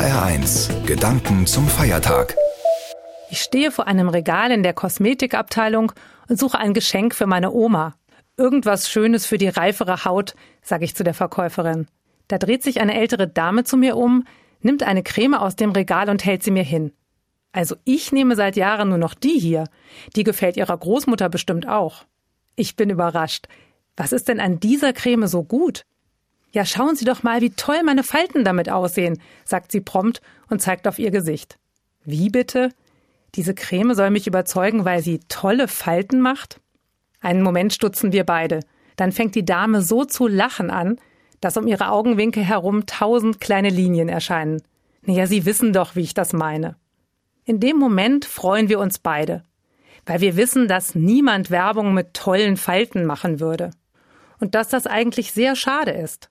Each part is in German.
HR1 Gedanken zum Feiertag. Ich stehe vor einem Regal in der Kosmetikabteilung und suche ein Geschenk für meine Oma. Irgendwas Schönes für die reifere Haut, sage ich zu der Verkäuferin. Da dreht sich eine ältere Dame zu mir um, nimmt eine Creme aus dem Regal und hält sie mir hin. Also ich nehme seit Jahren nur noch die hier. Die gefällt ihrer Großmutter bestimmt auch. Ich bin überrascht. Was ist denn an dieser Creme so gut? Ja, schauen Sie doch mal, wie toll meine Falten damit aussehen, sagt sie prompt und zeigt auf ihr Gesicht. Wie bitte? Diese Creme soll mich überzeugen, weil sie tolle Falten macht? Einen Moment stutzen wir beide. Dann fängt die Dame so zu lachen an, dass um ihre Augenwinkel herum tausend kleine Linien erscheinen. Naja, Sie wissen doch, wie ich das meine. In dem Moment freuen wir uns beide, weil wir wissen, dass niemand Werbung mit tollen Falten machen würde. Und dass das eigentlich sehr schade ist.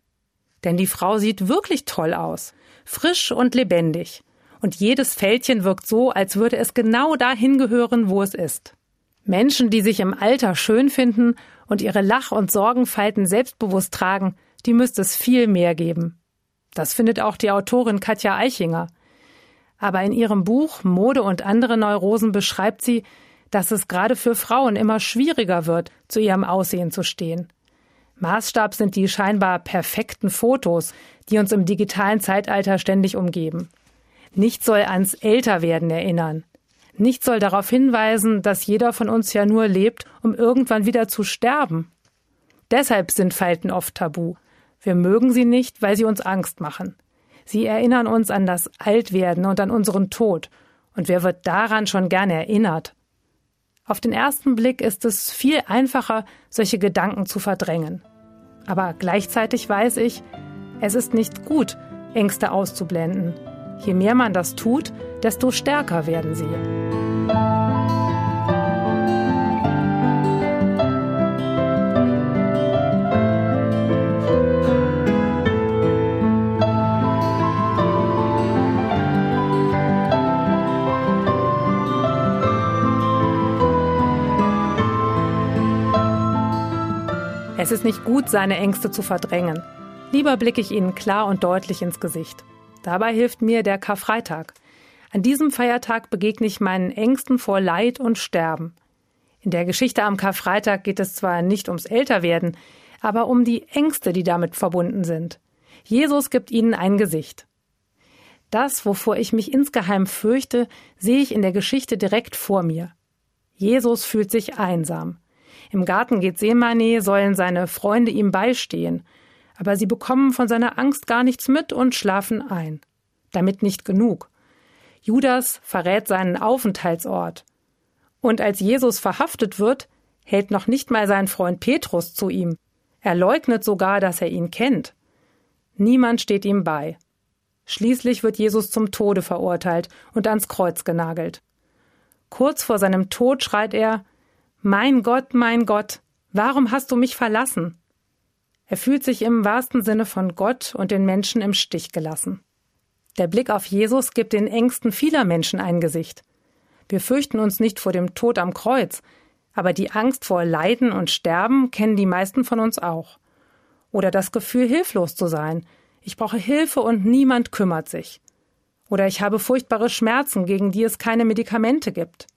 Denn die Frau sieht wirklich toll aus, frisch und lebendig. Und jedes Fältchen wirkt so, als würde es genau dahin gehören, wo es ist. Menschen, die sich im Alter schön finden und ihre Lach- und Sorgenfalten selbstbewusst tragen, die müsste es viel mehr geben. Das findet auch die Autorin Katja Eichinger. Aber in ihrem Buch Mode und andere Neurosen beschreibt sie, dass es gerade für Frauen immer schwieriger wird, zu ihrem Aussehen zu stehen. Maßstab sind die scheinbar perfekten Fotos, die uns im digitalen Zeitalter ständig umgeben. Nichts soll ans Älterwerden erinnern. Nichts soll darauf hinweisen, dass jeder von uns ja nur lebt, um irgendwann wieder zu sterben. Deshalb sind Falten oft tabu. Wir mögen sie nicht, weil sie uns Angst machen. Sie erinnern uns an das Altwerden und an unseren Tod. Und wer wird daran schon gerne erinnert? Auf den ersten Blick ist es viel einfacher, solche Gedanken zu verdrängen. Aber gleichzeitig weiß ich, es ist nicht gut, Ängste auszublenden. Je mehr man das tut, desto stärker werden sie. Es ist nicht gut, seine Ängste zu verdrängen. Lieber blicke ich ihnen klar und deutlich ins Gesicht. Dabei hilft mir der Karfreitag. An diesem Feiertag begegne ich meinen Ängsten vor Leid und Sterben. In der Geschichte am Karfreitag geht es zwar nicht ums Älterwerden, aber um die Ängste, die damit verbunden sind. Jesus gibt ihnen ein Gesicht. Das, wovor ich mich insgeheim fürchte, sehe ich in der Geschichte direkt vor mir. Jesus fühlt sich einsam. Im Garten Gethsemane sollen seine Freunde ihm beistehen, aber sie bekommen von seiner Angst gar nichts mit und schlafen ein. Damit nicht genug. Judas verrät seinen Aufenthaltsort. Und als Jesus verhaftet wird, hält noch nicht mal sein Freund Petrus zu ihm. Er leugnet sogar, dass er ihn kennt. Niemand steht ihm bei. Schließlich wird Jesus zum Tode verurteilt und ans Kreuz genagelt. Kurz vor seinem Tod schreit er mein Gott, mein Gott, warum hast du mich verlassen? Er fühlt sich im wahrsten Sinne von Gott und den Menschen im Stich gelassen. Der Blick auf Jesus gibt den Ängsten vieler Menschen ein Gesicht. Wir fürchten uns nicht vor dem Tod am Kreuz, aber die Angst vor Leiden und Sterben kennen die meisten von uns auch. Oder das Gefühl, hilflos zu sein. Ich brauche Hilfe und niemand kümmert sich. Oder ich habe furchtbare Schmerzen, gegen die es keine Medikamente gibt.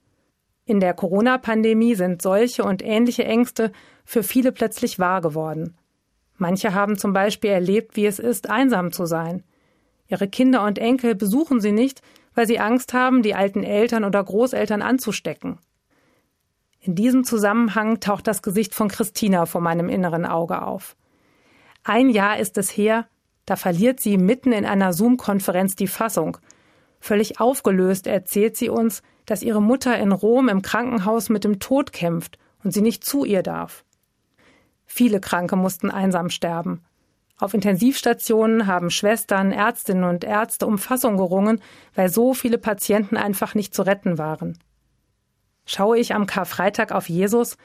In der Corona-Pandemie sind solche und ähnliche Ängste für viele plötzlich wahr geworden. Manche haben zum Beispiel erlebt, wie es ist, einsam zu sein. Ihre Kinder und Enkel besuchen sie nicht, weil sie Angst haben, die alten Eltern oder Großeltern anzustecken. In diesem Zusammenhang taucht das Gesicht von Christina vor meinem inneren Auge auf. Ein Jahr ist es her, da verliert sie mitten in einer Zoom-Konferenz die Fassung. Völlig aufgelöst erzählt sie uns, dass ihre Mutter in Rom im Krankenhaus mit dem Tod kämpft und sie nicht zu ihr darf. Viele Kranke mussten einsam sterben. Auf Intensivstationen haben Schwestern, Ärztinnen und Ärzte um Fassung gerungen, weil so viele Patienten einfach nicht zu retten waren. Schaue ich am Karfreitag auf Jesus,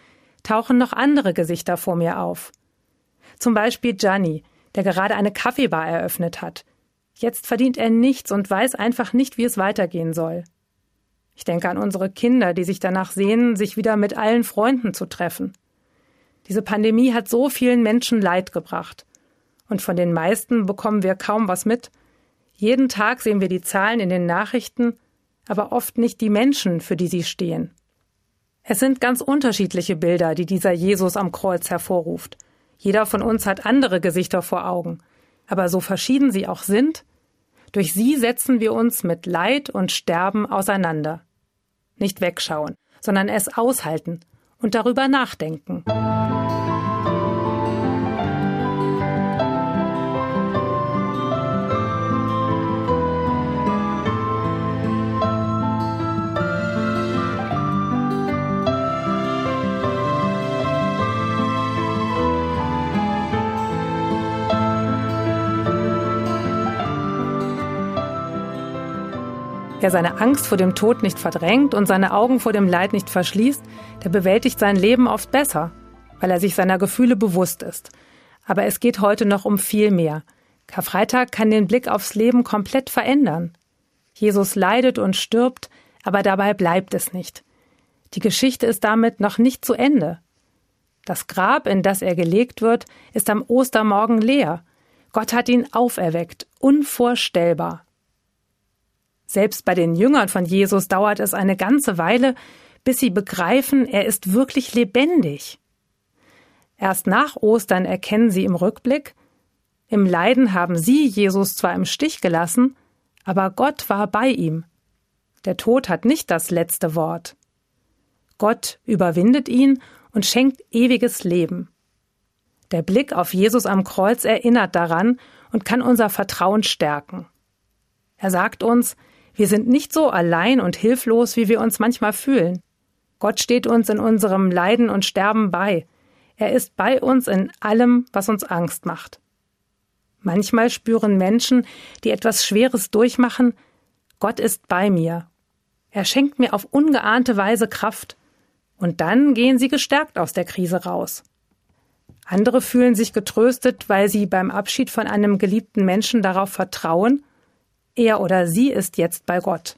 tauchen noch andere Gesichter vor mir auf. Zum Beispiel Gianni, der gerade eine Kaffeebar eröffnet hat. Jetzt verdient er nichts und weiß einfach nicht, wie es weitergehen soll. Ich denke an unsere Kinder, die sich danach sehnen, sich wieder mit allen Freunden zu treffen. Diese Pandemie hat so vielen Menschen Leid gebracht. Und von den meisten bekommen wir kaum was mit. Jeden Tag sehen wir die Zahlen in den Nachrichten, aber oft nicht die Menschen, für die sie stehen. Es sind ganz unterschiedliche Bilder, die dieser Jesus am Kreuz hervorruft. Jeder von uns hat andere Gesichter vor Augen. Aber so verschieden sie auch sind, durch sie setzen wir uns mit Leid und Sterben auseinander. Nicht wegschauen, sondern es aushalten und darüber nachdenken. Wer seine Angst vor dem Tod nicht verdrängt und seine Augen vor dem Leid nicht verschließt, der bewältigt sein Leben oft besser, weil er sich seiner Gefühle bewusst ist. Aber es geht heute noch um viel mehr. Karfreitag kann den Blick aufs Leben komplett verändern. Jesus leidet und stirbt, aber dabei bleibt es nicht. Die Geschichte ist damit noch nicht zu Ende. Das Grab, in das er gelegt wird, ist am Ostermorgen leer. Gott hat ihn auferweckt, unvorstellbar. Selbst bei den Jüngern von Jesus dauert es eine ganze Weile, bis sie begreifen, er ist wirklich lebendig. Erst nach Ostern erkennen sie im Rückblick, im Leiden haben sie Jesus zwar im Stich gelassen, aber Gott war bei ihm. Der Tod hat nicht das letzte Wort. Gott überwindet ihn und schenkt ewiges Leben. Der Blick auf Jesus am Kreuz erinnert daran und kann unser Vertrauen stärken. Er sagt uns, wir sind nicht so allein und hilflos, wie wir uns manchmal fühlen. Gott steht uns in unserem Leiden und Sterben bei. Er ist bei uns in allem, was uns Angst macht. Manchmal spüren Menschen, die etwas Schweres durchmachen, Gott ist bei mir. Er schenkt mir auf ungeahnte Weise Kraft. Und dann gehen sie gestärkt aus der Krise raus. Andere fühlen sich getröstet, weil sie beim Abschied von einem geliebten Menschen darauf vertrauen, er oder sie ist jetzt bei Gott.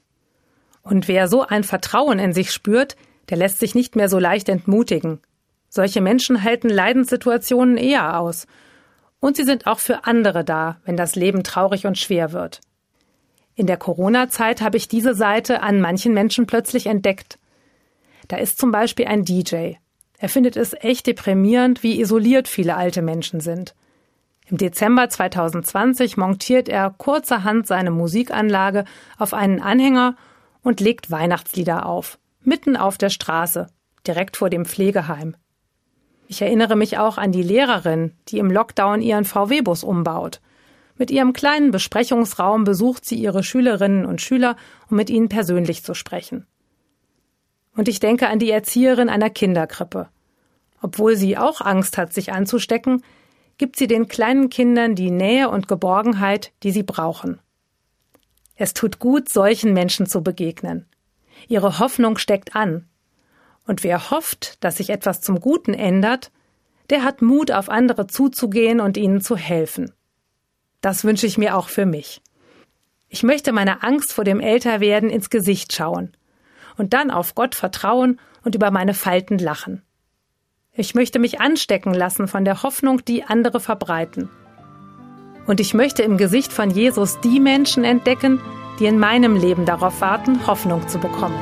Und wer so ein Vertrauen in sich spürt, der lässt sich nicht mehr so leicht entmutigen. Solche Menschen halten Leidenssituationen eher aus. Und sie sind auch für andere da, wenn das Leben traurig und schwer wird. In der Corona-Zeit habe ich diese Seite an manchen Menschen plötzlich entdeckt. Da ist zum Beispiel ein DJ. Er findet es echt deprimierend, wie isoliert viele alte Menschen sind. Im Dezember 2020 montiert er kurzerhand seine Musikanlage auf einen Anhänger und legt Weihnachtslieder auf, mitten auf der Straße, direkt vor dem Pflegeheim. Ich erinnere mich auch an die Lehrerin, die im Lockdown ihren VW-Bus umbaut. Mit ihrem kleinen Besprechungsraum besucht sie ihre Schülerinnen und Schüler, um mit ihnen persönlich zu sprechen. Und ich denke an die Erzieherin einer Kinderkrippe. Obwohl sie auch Angst hat, sich anzustecken, gibt sie den kleinen Kindern die Nähe und Geborgenheit, die sie brauchen. Es tut gut, solchen Menschen zu begegnen. Ihre Hoffnung steckt an. Und wer hofft, dass sich etwas zum Guten ändert, der hat Mut, auf andere zuzugehen und ihnen zu helfen. Das wünsche ich mir auch für mich. Ich möchte meiner Angst vor dem Älterwerden ins Gesicht schauen und dann auf Gott vertrauen und über meine Falten lachen. Ich möchte mich anstecken lassen von der Hoffnung, die andere verbreiten. Und ich möchte im Gesicht von Jesus die Menschen entdecken, die in meinem Leben darauf warten, Hoffnung zu bekommen.